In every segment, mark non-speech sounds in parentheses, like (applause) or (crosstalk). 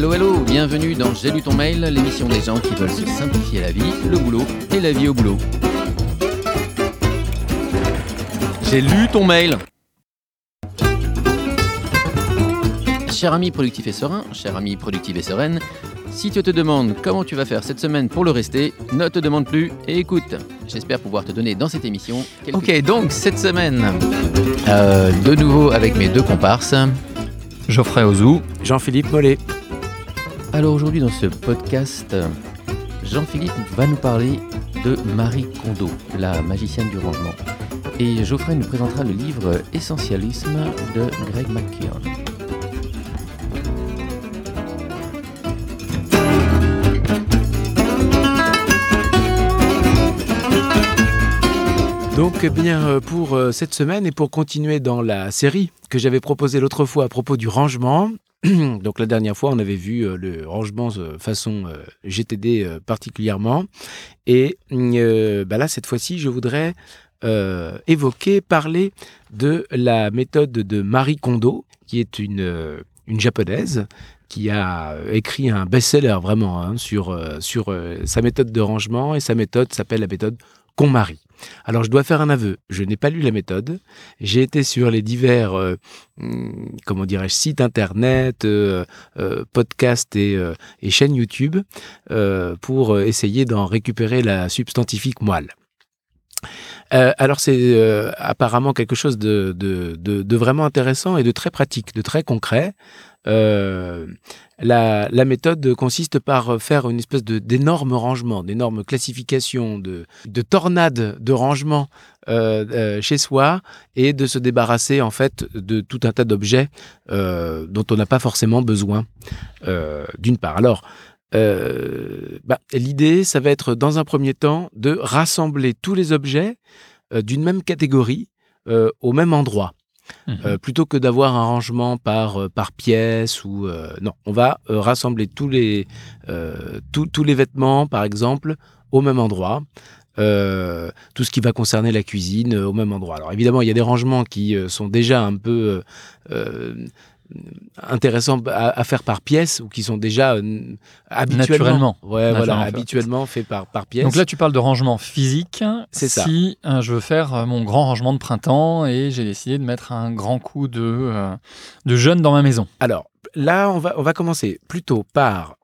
Hello, hello, bienvenue dans J'ai lu ton mail, l'émission des gens qui veulent se simplifier la vie, le boulot et la vie au boulot. J'ai lu ton mail Cher ami productif et serein, cher ami productive et sereine, si tu te demandes comment tu vas faire cette semaine pour le rester, ne te demande plus et écoute. J'espère pouvoir te donner dans cette émission quelques... Ok, donc cette semaine, euh, de nouveau avec mes deux comparses. Geoffrey Ozou. Jean-Philippe Mollet. Alors aujourd'hui dans ce podcast, Jean-Philippe va nous parler de Marie Kondo, la magicienne du rangement. Et Geoffrey nous présentera le livre Essentialisme de Greg McKeown. Donc, eh bien, euh, pour euh, cette semaine et pour continuer dans la série que j'avais proposée l'autre fois à propos du rangement, (clears throat) donc la dernière fois, on avait vu euh, le rangement façon GTD particulièrement. Et bah là, cette fois-ci, je voudrais évoquer, parler de la méthode de Marie Kondo, qui est une, une japonaise qui a écrit un best-seller vraiment hein, sur, sur sa méthode de rangement. Et sa méthode s'appelle la méthode KonMari. Alors je dois faire un aveu, je n'ai pas lu la méthode. J'ai été sur les divers, euh, hmm, comment dirais-je, sites internet, euh, euh, podcasts et, chaînes YouTube pour essayer d'en récupérer la substantifique moelle. alors c'est apparemment quelque chose de, vraiment intéressant et de très pratique, de très concret. La, méthode consiste par faire une espèce d'énorme rangement, d'énorme classification, de, de tornades de rangement euh, euh, chez soi et de se débarrasser en fait de tout un tas d'objets dont on n'a pas forcément besoin, d'une part. Alors, bah, l'idée, ça va être dans un premier temps de rassembler tous les objets d'une même catégorie au même endroit. Mhm. Euh, plutôt que d'avoir un rangement par, euh, par pièce ou euh, non, on va rassembler tous les, tous les vêtements, par exemple, au même endroit. tout ce qui va concerner la cuisine au même endroit. Alors évidemment, il y a des rangements qui sont déjà un peu intéressants à, faire par pièce ou qui sont déjà euh, habituellement, ouais, voilà, habituellement faits par, par pièce. Donc là, tu parles de rangement physique. C'est ça. Si euh, je veux faire euh, mon grand rangement de printemps et j'ai décidé de mettre un grand coup de, de jeunes dans ma maison. Alors là, on va, on va commencer plutôt par,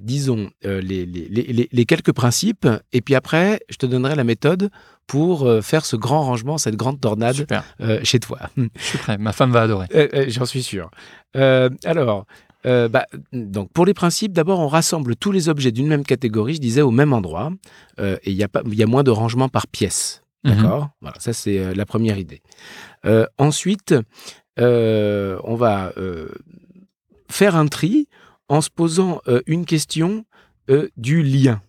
disons, les, les, les, quelques principes et puis après, je te donnerai la méthode pour euh, faire ce grand rangement, cette grande tornade euh, chez toi. Je suis prêt, ma femme va adorer. Euh, j'en suis sûr. alors, bah, donc pour les principes, d'abord on rassemble tous les objets d'une même catégorie, je disais au même endroit, et il y, a y a moins de rangement par pièce. Mhm. D'accord? Voilà, ça c'est la première idée. ensuite, on va faire un tri en se posant une question du lien.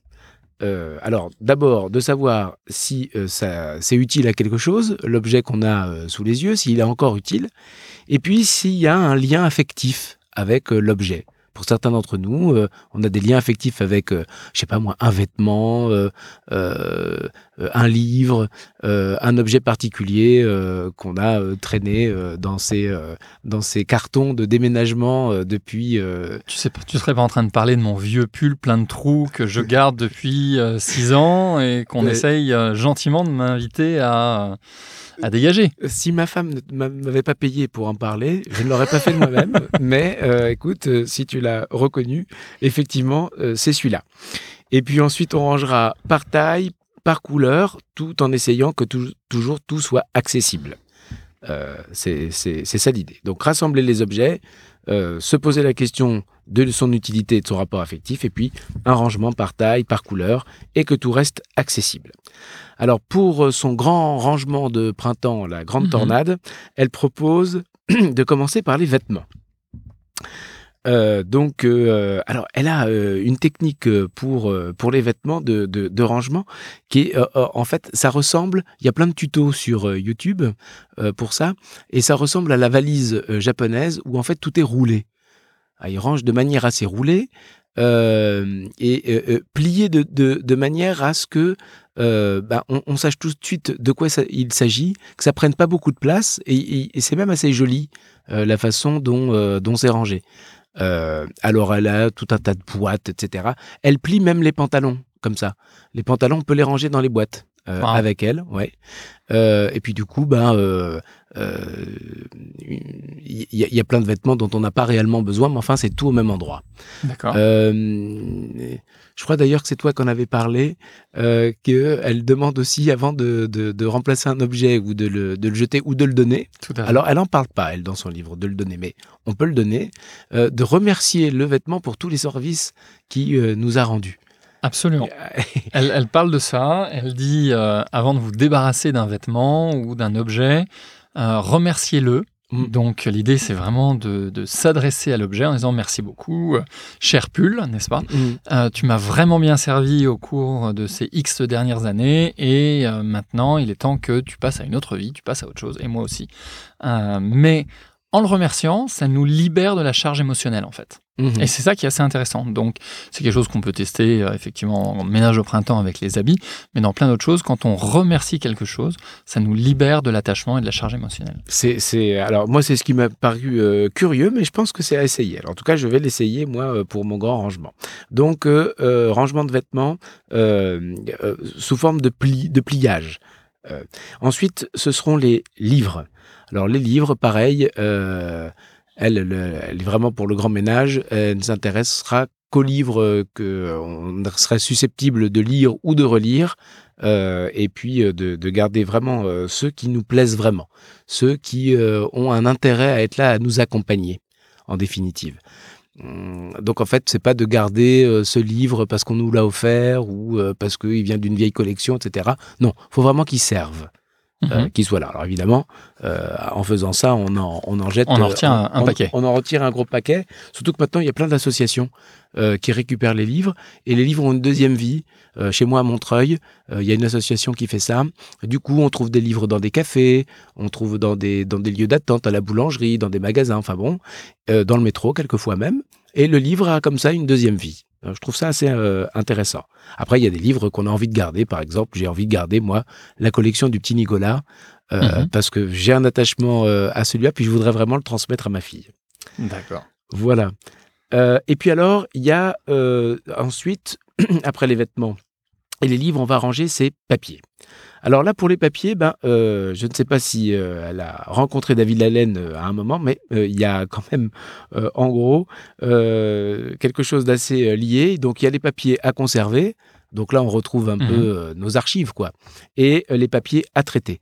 Euh, alors, d'abord, de savoir si euh, c'est utile à quelque chose, l'objet qu'on a euh, sous les yeux, s'il est encore utile, et puis s'il y a un lien affectif avec l'objet. Pour certains d'entre nous, euh, on a des liens affectifs avec, euh, je sais pas moi, un vêtement, euh, un livre, un objet particulier qu'on a traîné dans ces dans ces cartons de déménagement depuis. Tu sais, tu serais pas en train de parler de mon vieux pull plein de trous que je garde depuis six ans et qu'on essaye gentiment de m'inviter à à dégager. Si ma femme ne m'avait pas payé pour en parler, je ne l'aurais pas fait de moi-même. (laughs) mais euh, écoute, euh, si tu l'as reconnu, effectivement, euh, c'est celui-là. Et puis ensuite, on rangera par taille, par couleur, tout en essayant que toujours tout soit accessible. c'est ça l'idée. Donc rassembler les objets, se poser la question de son utilité et de son rapport affectif, et puis un rangement par taille, par couleur, et que tout reste accessible. Alors pour euh, son grand rangement de printemps, la grande mhm. tornade, elle propose (clears throat) de commencer par les vêtements. Euh, donc, euh, alors, elle a une technique pour pour les vêtements de, de, rangement qui est, en fait, ça ressemble. Il y a plein de tutos sur YouTube pour ça, et ça ressemble à la valise japonaise où en fait tout est roulé. Ah, il range de manière assez roulée euh, et euh, euh, plié de, de, manière à ce que bah, on, sache tout de suite de quoi il s'agit, que ça prenne pas beaucoup de place et, c'est même assez joli la façon dont, dont c'est rangé. Alors elle a tout un tas de boîtes, etc. Elle plie même les pantalons comme ça. Les pantalons, on peut les ranger dans les boîtes. Avec elle, ouais. et puis du coup, ben, il y, a plein de vêtements dont on n'a pas réellement besoin, mais enfin, c'est tout au même endroit. D'accord. Je crois d'ailleurs que c'est toi qu'on avait parlé, euh, qu'elle demande aussi, avant de, de, remplacer un objet ou de le, de le, jeter ou de le donner, alors elle n'en parle pas, elle, dans son livre, de le donner, mais on peut le donner, euh, de remercier le vêtement pour tous les services qui euh, nous a rendus. Absolument. (laughs) elle, elle, parle de ça, elle dit, euh, avant de vous débarrasser d'un vêtement ou d'un objet, remerciez-le Mm. Donc l'idée, c'est vraiment de, s'adresser à l'objet en disant merci beaucoup, euh, cher pull, n'est-ce pas? Mm. euh, Tu m'as vraiment bien servi au cours de ces X dernières années et euh, maintenant, il est temps que tu passes à une autre vie, tu passes à autre chose, et moi aussi. mais en le remerciant, ça nous libère de la charge émotionnelle en fait. Mhm. Et c'est ça qui est assez intéressant. Donc, c'est quelque chose qu'on peut tester euh, effectivement en ménage au printemps avec les habits, mais dans plein d'autres choses, quand on remercie quelque chose, ça nous libère de l'attachement et de la charge émotionnelle. C'est, alors moi, c'est ce qui m'a paru euh, curieux, mais je pense que c'est à essayer. Alors, en tout cas, je vais l'essayer moi euh, pour mon grand rangement. Donc, rangement de vêtements sous forme de pli, de pliage. ensuite, ce seront les livres. Alors, les livres, pareil. Elle, est vraiment pour le grand ménage. Elle ne s'intéressera qu'aux livres euh, qu'on serait susceptible de lire ou de relire, euh, et puis euh, de, garder vraiment ceux qui nous plaisent vraiment, ceux qui ont un intérêt à être là, à nous accompagner, en définitive. Hum, donc en fait, c'est pas de garder ce livre parce qu'on nous l'a offert ou parce qu'il vient d'une vieille collection, etc. Non, faut vraiment qu'il serve. Euh, mhm. qui soit là. Alors évidemment, euh, en faisant ça, on en, on en jette. On en retire un, paquet. On en retire un gros paquet. Surtout que maintenant, il y a plein d'associations euh, qui récupèrent les livres et les livres ont une deuxième vie. chez moi à Montreuil, il y a une association qui fait ça. Du coup, on trouve des livres dans des cafés, on trouve dans des dans des lieux d'attente, à la boulangerie, dans des magasins, enfin bon, dans le métro quelquefois même. Et le livre a comme ça une deuxième vie. Je trouve ça assez euh, intéressant. Après, il y a des livres qu'on a envie de garder. Par exemple, j'ai envie de garder, moi, la collection du petit Nicolas, euh, mhm. parce que j'ai un attachement euh, à celui-là, puis je voudrais vraiment le transmettre à ma fille. D'accord. Voilà. et puis alors, il y a ensuite, (clears throat) après les vêtements et les livres, on va ranger ces papiers. Alors là, pour les papiers, ben, euh, je ne sais pas si euh, elle a rencontré David Lalaine euh, à un moment, mais il y a quand même, en gros, quelque chose d'assez lié. Donc, il y a les papiers à conserver. Donc là, on retrouve un mmh peu nos archives, quoi. Et les papiers à traiter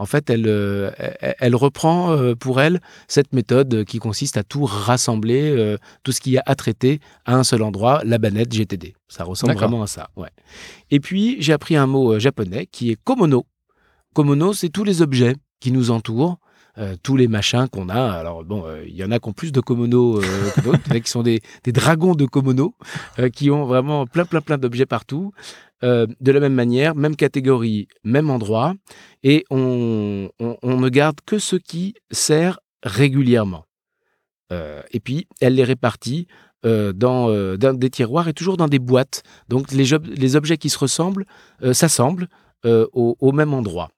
en fait, elle, euh, elle reprend euh, pour elle cette méthode qui consiste à tout rassembler, euh, tout ce qu'il y a à traiter à un seul endroit, la banette GTD. Ça ressemble vraiment à ça. Ouais. Et puis, j'ai appris un mot japonais qui est komono. Komono, c'est tous les objets qui nous entourent. Tous les machins qu'on a. Alors bon, il y en a qui ont plus de komono que d'autres, qui sont des, dragons de komono, qui ont vraiment plein plein plein d'objets partout. Euh, de la même manière, même catégorie, même endroit, et on, ne garde que ce qui sert régulièrement. Euh, et puis, elle les répartit euh, dans, des tiroirs et toujours dans des boîtes. Donc, les objets qui se ressemblent s'assemblent au, même endroit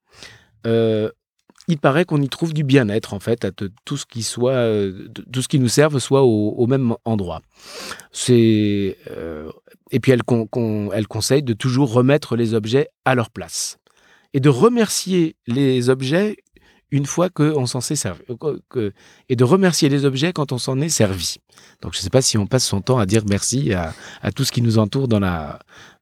il paraît qu'on y trouve du bien-être en fait, à tout ce qui soit, euh, tout ce qui nous serve soit au, même endroit. C'est euh, et puis elle, conseille de toujours remettre les objets à leur place et de remercier les objets une fois qu'on s'en s'est servi et de remercier les objets quand on s'en est servi. Donc je ne sais pas si on passe son temps à dire merci à, tout ce qui nous entoure dans la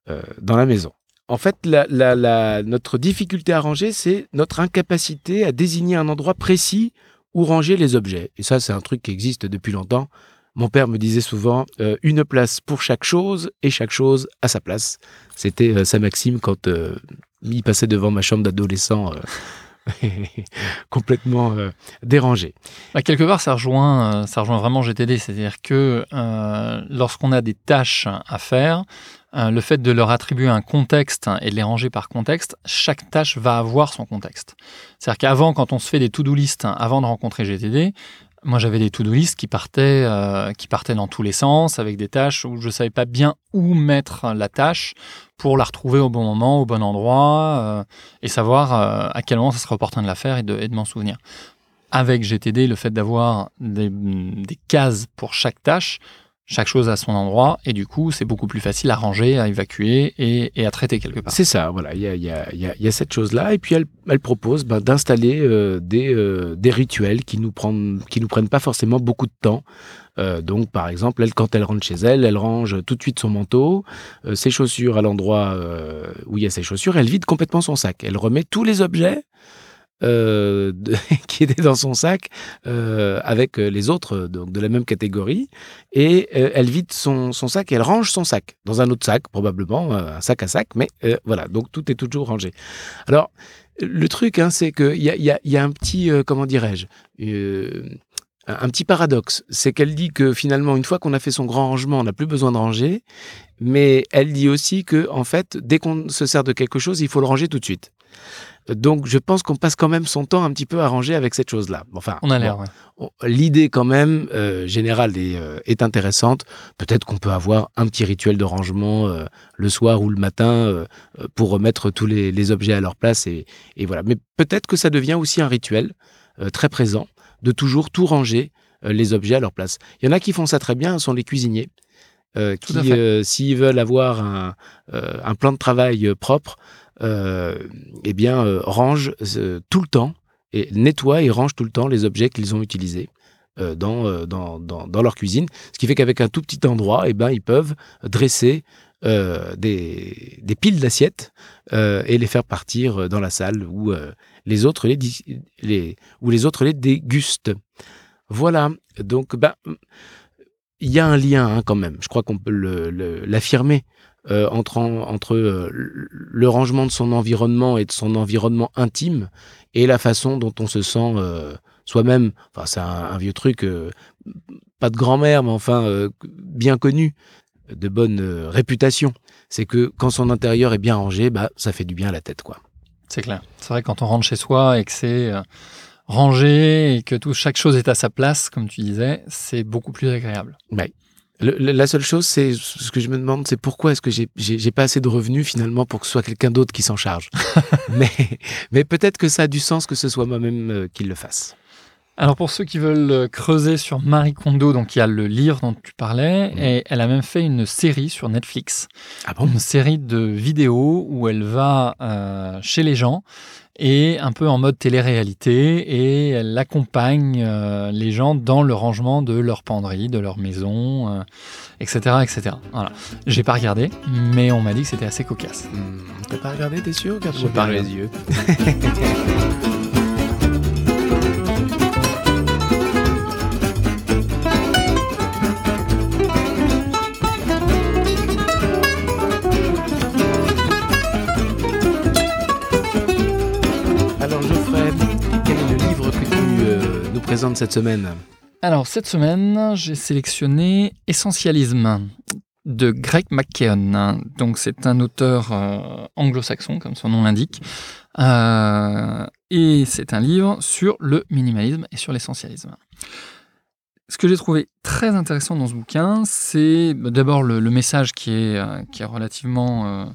euh, dans la maison. En fait, notre difficulté à ranger, c'est notre incapacité à désigner un endroit précis où ranger les objets. Et ça, c'est un truc qui existe depuis longtemps. Mon père me disait souvent euh, une place pour chaque chose et chaque chose à sa place. C'était euh, sa maxime quand euh, il passait devant ma chambre d'adolescent. (laughs) complètement dérangé. Bah, quelque part, ça rejoint, ça rejoint vraiment GTD, c'est-à-dire que lorsqu'on a des tâches à faire, euh, le fait de leur attribuer un contexte et de les ranger par contexte, chaque tâche va avoir son contexte. C'est-à-dire qu'avant, quand on se fait des to-do list avant de rencontrer GTD, moi j'avais des to-do list qui partaient, euh, qui partaient dans tous les sens, avec des tâches où je ne savais pas bien où mettre la tâche pour la retrouver au bon moment, au bon endroit, euh, et savoir à quel moment ça serait opportun de la faire et de, m'en souvenir. avec GTD, le fait d'avoir des cases pour chaque tâche, chaque chose à son endroit, et du coup, c'est beaucoup plus facile à ranger, à évacuer et, à traiter quelque part. C'est ça, voilà, il y a, cette chose-là, et puis elle, propose ben, d'installer euh, des, euh, des rituels qui nous, prennent, qui nous prennent pas forcément beaucoup de temps. Euh, donc, par exemple, elle, quand elle rentre chez elle, elle range tout de suite son manteau, ses chaussures à l'endroit où il y a ses chaussures, elle vide complètement son sac. Elle remet tous les objets euh, (laughs) qui était dans son sac euh, avec euh, les autres donc de la même catégorie. Et elle vide son, son, sac et elle range son sac dans un autre sac probablement un sac à sac mais voilà. Donc tout est toujours rangé. Alors le truc hein, c'est qu'il y a, y, a, y a un petit comment dirais-je un petit paradoxe, c'est qu'elle dit que finalement, une fois qu'on a fait son grand rangement, on n'a plus besoin de ranger, mais elle dit aussi que en fait, dès qu'on se sert de quelque chose, il faut le ranger tout de suite. Donc, je pense qu'on passe quand même son temps un petit peu à ranger avec cette chose-là. Enfin, on a l'air. L'idée quand même euh, générale euh, est, intéressante. Peut-être qu'on peut avoir un petit rituel de rangement euh, le soir ou le matin pour remettre tous les, objets à leur place et, voilà. Mais peut-être que ça devient aussi un rituel très présent de toujours tout ranger les objets à leur place. Il y en a qui font ça très bien, ce sont les cuisiniers. qui, s'ils veulent avoir un, un, plan de travail propre, euh, eh bien, euh, rangent euh, tout le temps et nettoient et rangent tout le temps les objets qu'ils ont utilisés. Dans, dans, dans, leur cuisine. Ce qui fait qu'avec un tout petit endroit, eh ben, ils peuvent dresser des, des, piles d'assiettes et les faire partir dans la salle où, les, autres les, où les autres les dégustent. Voilà, donc ben, il y a un lien hein, quand même, je crois qu'on peut l'affirmer. Euh, entre, entre euh, le rangement de son environnement et de son environnement intime et la façon dont on se sent euh, soi-même. Enfin, c'est un, vieux truc, pas de grand-mère, mais enfin bien connu, de bonne réputation. C'est que quand son intérieur est bien rangé, bah, ça fait du bien à la tête, quoi. C'est clair. C'est vrai quand on rentre chez soi et que c'est rangé et que tout, chaque chose est à sa place, comme tu disais, c'est beaucoup plus agréable. Oui la seule chose, c'est ce que je me demande, c'est pourquoi est-ce que j'ai pas assez de revenus finalement pour que ce soit quelqu'un d'autre qui s'en charge? (laughs) mais mais peut-être que ça a du sens que ce soit moi-même euh, qui le fasse. Alors pour ceux qui veulent euh, creuser sur Marie Kondo, donc il y a le livre dont tu parlais, mmh. et elle a même fait une série sur Netflix. Ah bon? Une série de vidéos où elle va euh, chez les gens et un peu en mode télé-réalité et elle accompagne euh, les gens dans le rangement de leur penderie, de leur maison, etc., euh, etc. Voilà. J'ai pas regardé, mais on m'a dit que c'était assez cocasse. Hmm, T'as pas regardé, t'es sûr? J'ai pas les (laughs) yeux. Cette semaine Alors, cette semaine, j'ai sélectionné Essentialisme de Greg McKeown. Donc, c'est un auteur euh, anglo-saxon, comme son nom l'indique. Euh, et c'est un livre sur le minimalisme et sur l'essentialisme. Ce que j'ai trouvé très intéressant dans ce bouquin, c'est bah, d'abord le, message qui est, euh, qui est relativement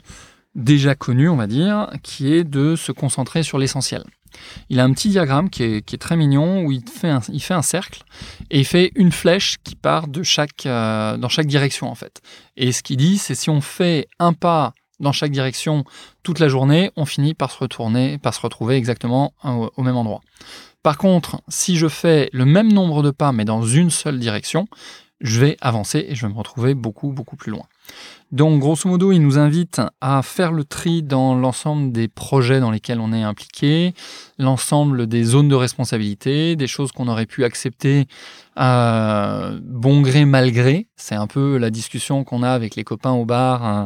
déjà connu, on va dire, qui est de se concentrer sur l'essentiel. Il a un petit diagramme qui est, très mignon où il fait, un, cercle et il fait une flèche qui part de chaque, euh, dans chaque direction en fait. Et ce qu'il dit, c'est si on fait un pas dans chaque direction toute la journée, on finit par se retourner, par se retrouver exactement au même endroit. Par contre, si je fais le même nombre de pas mais dans une seule direction, je vais avancer et je vais me retrouver beaucoup plus loin. Donc, grosso modo, il nous invite à faire le tri dans l'ensemble des projets dans lesquels on est impliqué, l'ensemble des zones de responsabilité, des choses qu'on aurait pu accepter à bon gré, mal gré. C'est un peu la discussion qu'on a avec les copains au bar euh,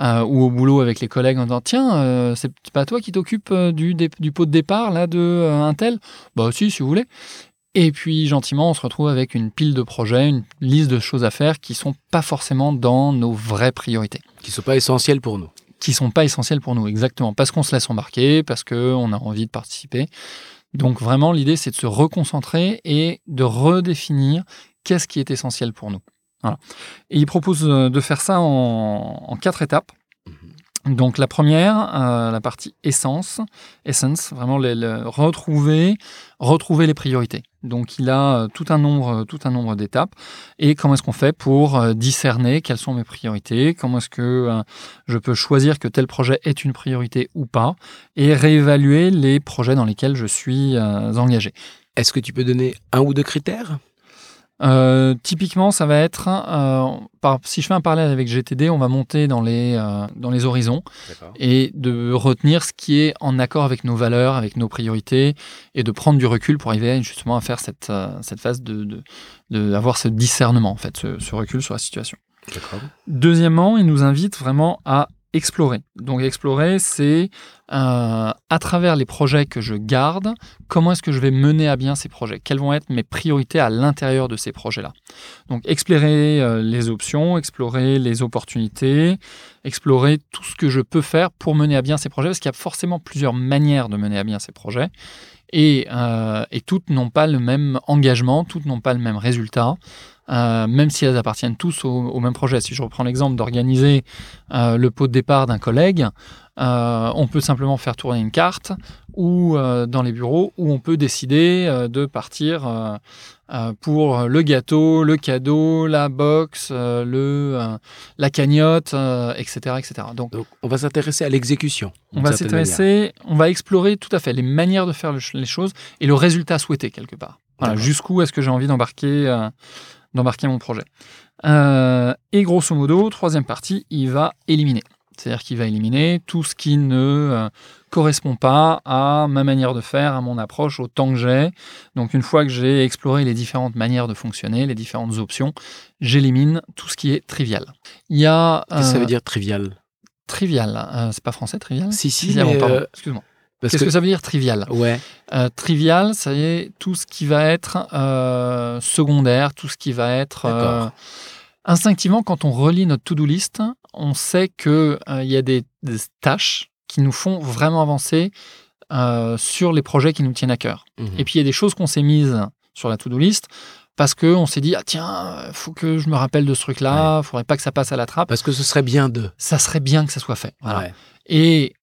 euh, ou au boulot avec les collègues en disant Tiens, euh, c'est pas toi qui t'occupes du, du, pot de départ là de un tel? Bah, si, si vous voulez. Et puis gentiment, on se retrouve avec une pile de projets, une liste de choses à faire qui sont pas forcément dans nos vraies priorités. Qui sont pas essentielles pour nous. Qui sont pas essentielles pour nous, exactement. Parce qu'on se laisse embarquer, parce qu'on a envie de participer. Donc vraiment, l'idée, c'est de se reconcentrer et de redéfinir qu'est-ce qui est essentiel pour nous. Et il propose euh, de faire ça en, quatre étapes. Mhm. Donc la première, euh, la partie essence, essence, vraiment retrouver, retrouver les priorités. Donc il a euh, tout un nombre, tout un nombre d'étapes. Et comment est-ce qu'on fait pour euh, discerner quelles sont mes priorités? Comment est-ce que je peux choisir que tel projet est une priorité ou pas? Et réévaluer les projets dans lesquels je suis engagé. Est-ce que tu peux donner un ou deux critères? Euh, typiquement, ça va être, euh, par, si je fais un parallèle avec GTD, on va monter dans les, euh, dans les horizons et de retenir ce qui est en accord avec nos valeurs, avec nos priorités et de prendre du recul pour arriver justement à faire cette, cette phase de, de, avoir ce discernement, en fait, ce, ce recul sur la situation. Deuxièmement, il nous invite vraiment à explorer. Donc explorer, c'est euh, à travers les projets que je garde, comment est-ce que je vais mener à bien ces projets? Quelles vont être mes priorités à l'intérieur de ces projets-là? Donc explorer euh, les options, explorer les opportunités, explorer tout ce que je peux faire pour mener à bien ces projets, parce qu'il y a forcément plusieurs manières de mener à bien ces projets. Et, euh, et toutes n'ont pas le même engagement, toutes n'ont pas le même résultat. Euh, même si elles appartiennent tous au, même projet. Si je reprends l'exemple d'organiser euh, le pot de départ d'un collègue, on peut simplement faire tourner une carte ou dans les bureaux où on peut décider de partir pour le gâteau, le cadeau, la box, le, la cagnotte, etc., etc. Donc, on va s'intéresser à l'exécution. On va s'intéresser, on va explorer tout à fait les manières de faire les choses et le résultat souhaité quelque part. Voilà, jusqu'où est-ce que j'ai envie d'embarquer d'embarquer mon projet. Euh, et grosso modo, troisième partie, il va éliminer. C'est-à-dire qu'il va éliminer tout ce qui ne euh, correspond pas à ma manière de faire, à mon approche, au temps que j'ai. Donc une fois que j'ai exploré les différentes manières de fonctionner, les différentes options, j'élimine tout ce qui est trivial. Il y a... Qu'est-ce que ça veut euh, dire trivial? Trivial, c'est pas français trivial? Si, si, mais excuse-moi. Qu'est-ce que... ça veut dire trivial? Ouais. Euh, trivial, ça y est, tout ce qui va être euh, secondaire, tout ce qui va être. Euh, instinctivement, quand on relit notre to-do list, on sait qu'il il y a des, tâches qui nous font vraiment avancer sur les projets qui nous tiennent à cœur. Mhm. Et puis, il y a des choses qu'on s'est mises sur la to-do list parce qu'on s'est dit, ah tiens, faut que je me rappelle de ce truc-là, il faudrait pas que ça passe à la trappe. Parce que ce serait bien de. Ça serait bien que ça soit fait. Voilà. Et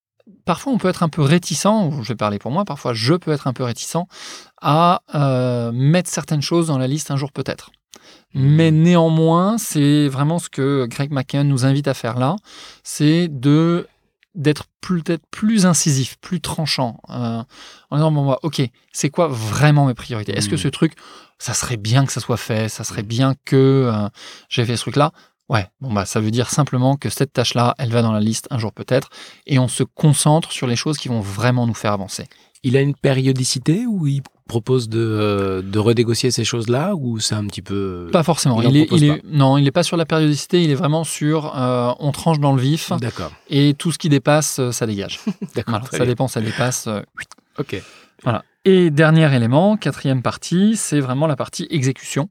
parfois on peut être un peu réticent, je vais parler pour moi, parfois je peux être un peu réticent à euh, mettre certaines choses dans la liste un jour peut-être. Mais hmm. néanmoins, c'est vraiment ce que Greg McKeon nous invite à faire là, c'est de d'être peut-être plus incisif, plus tranchant, euh, en disant bon, bah, ok, c'est quoi vraiment mes priorités? Est-ce que hmm. ce truc, ça serait bien que ça soit fait, ça serait bien que euh, j'ai fait ce truc-là? Ouais, bon bah ça veut dire simplement que cette tâche-là, elle va dans la liste un jour peut-être, et on se concentre sur les choses qui vont vraiment nous faire avancer. Il a une périodicité où il propose de, euh, de renégocier ces choses-là ou c'est un petit peu pas forcément. il, est, il est, non il n'est pas sur la périodicité il est vraiment sur euh, on tranche dans le vif. D'accord. Et tout ce qui dépasse euh, ça dégage. (laughs) D'accord ça dépend ça dépasse ok. Voilà. Et dernier élément quatrième partie c'est vraiment la partie exécution.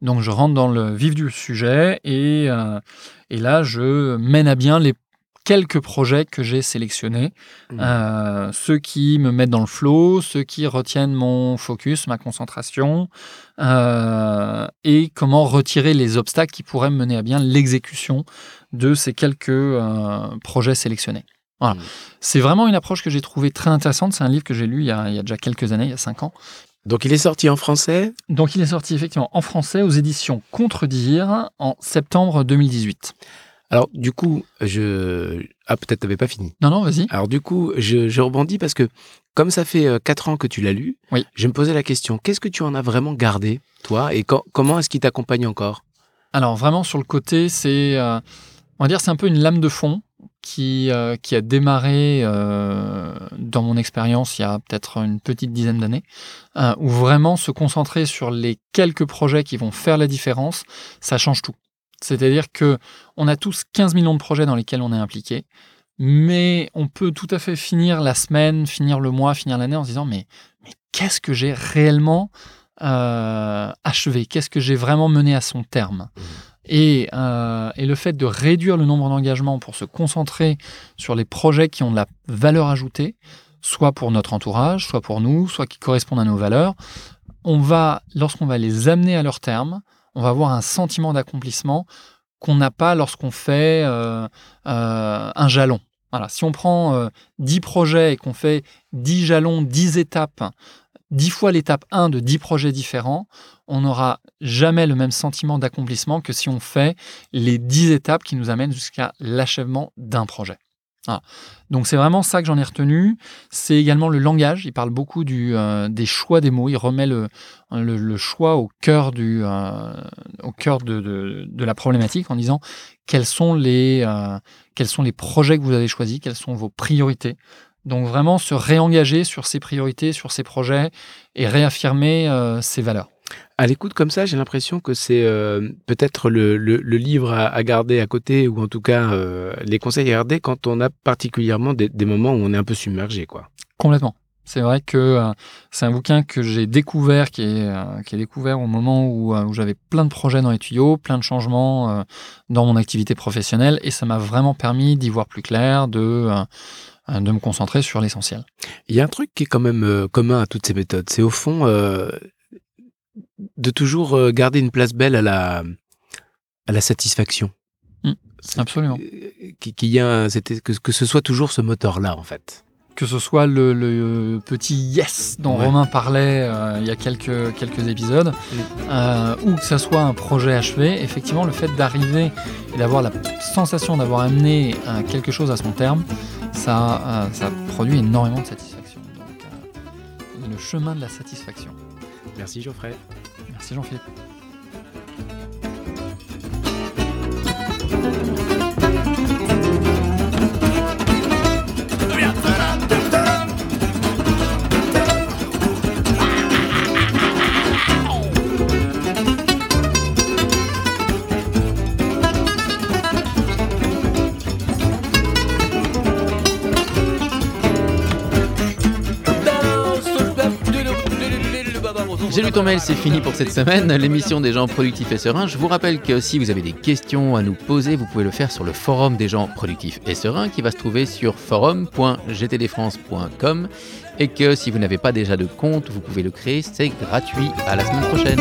Donc je rentre dans le vif du sujet et, euh, et là je mène à bien les quelques projets que j'ai sélectionnés, mmh. euh, ceux qui me mettent dans le flow, ceux qui retiennent mon focus, ma concentration, euh, et comment retirer les obstacles qui pourraient mener à bien l'exécution de ces quelques projets sélectionnés. Voilà. Mmh. C'est vraiment une approche que j'ai trouvée très intéressante. C'est un livre que j'ai lu il y, a, il y, a, déjà quelques années, il y a cinq ans, donc il est sorti en français? Donc il est sorti effectivement en français aux éditions Contredire en septembre 2018. Alors du coup, je... Ah peut-être t'avais pas fini. Non, non, vas-y. Alors du coup, je, rebondis parce que comme ça fait euh, quatre ans que tu l'as lu, oui. je me posais la question, qu'est-ce que tu en as vraiment gardé, toi, et comment est-ce qu'il t'accompagne encore? Alors vraiment sur le côté, c'est... Euh, on va dire c'est un peu une lame de fond qui, euh, qui a démarré euh, dans mon expérience il y a peut-être une petite dizaine d'années, où vraiment se concentrer sur les quelques projets qui vont faire la différence, ça change tout. C'est-à-dire que on a tous 15 millions de projets dans lesquels on est impliqué, mais on peut tout à fait finir la semaine, finir le mois, finir l'année en se disant mais, mais qu'est-ce que j'ai réellement achevé? Qu'est-ce que j'ai vraiment mené à son terme? Mmh. Euh, et, le fait de réduire le nombre d'engagements pour se concentrer sur les projets qui ont de la valeur ajoutée, soit pour notre entourage, soit pour nous, soit qui correspondent à nos valeurs, on va, lorsqu'on va les amener à leur terme, on va avoir un sentiment d'accomplissement qu'on n'a pas lorsqu'on fait euh, euh, un jalon. Voilà, si on prend 10 projets et qu'on fait 10 jalons, 10 étapes, 10 fois l'étape 1 de 10 projets différents, on n'aura jamais le même sentiment d'accomplissement que si on fait les 10 étapes qui nous amènent jusqu'à l'achèvement d'un projet. Donc c'est vraiment ça que j'en ai retenu. C'est également le langage. Il parle beaucoup du, euh, des choix des mots. Il remet le, choix au cœur, euh, de, la problématique en disant quels sont, les, euh, quels sont les projets que vous avez choisis, quelles sont vos priorités. Donc vraiment se réengager sur ses priorités, sur ses projets et réaffirmer ses valeurs. À l'écoute comme ça, j'ai l'impression que c'est euh, peut-être le, livre à, garder à côté, ou en tout cas euh, les conseils à garder quand on a particulièrement des, moments où on est un peu submergé. quoi. Complètement. C'est vrai que euh, c'est un bouquin que j'ai découvert, qui est, qui est découvert au moment où, où j'avais plein de projets dans les tuyaux, plein de changements dans mon activité professionnelle, et ça m'a vraiment permis d'y voir plus clair, de de me concentrer sur l'essentiel. Il y a un truc qui est quand même commun à toutes ces méthodes, c'est au fond de toujours euh, garder une place belle à la, à la satisfaction. Mmh, absolument. Qu'il y a, que, que ce soit toujours ce moteur-là, en fait. Que ce soit le, petit yes dont Romain parlait euh, il y a quelques, quelques épisodes, euh, ou que ce soit un projet achevé, effectivement, le fait d'arriver et d'avoir la sensation d'avoir amené quelque chose à son terme, ça, ça produit énormément de satisfaction. Donc, le chemin de la satisfaction. Merci Geoffrey. Merci Jean-Philippe. J'ai lu ton mail, c'est fini pour cette semaine. L'émission des gens productifs et sereins. Je vous rappelle que si vous avez des questions à nous poser, vous pouvez le faire sur le forum des gens productifs et sereins qui va se trouver sur forum.gtdfrance.com et que si vous n'avez pas déjà de compte, vous pouvez le créer, c'est gratuit. À la semaine prochaine.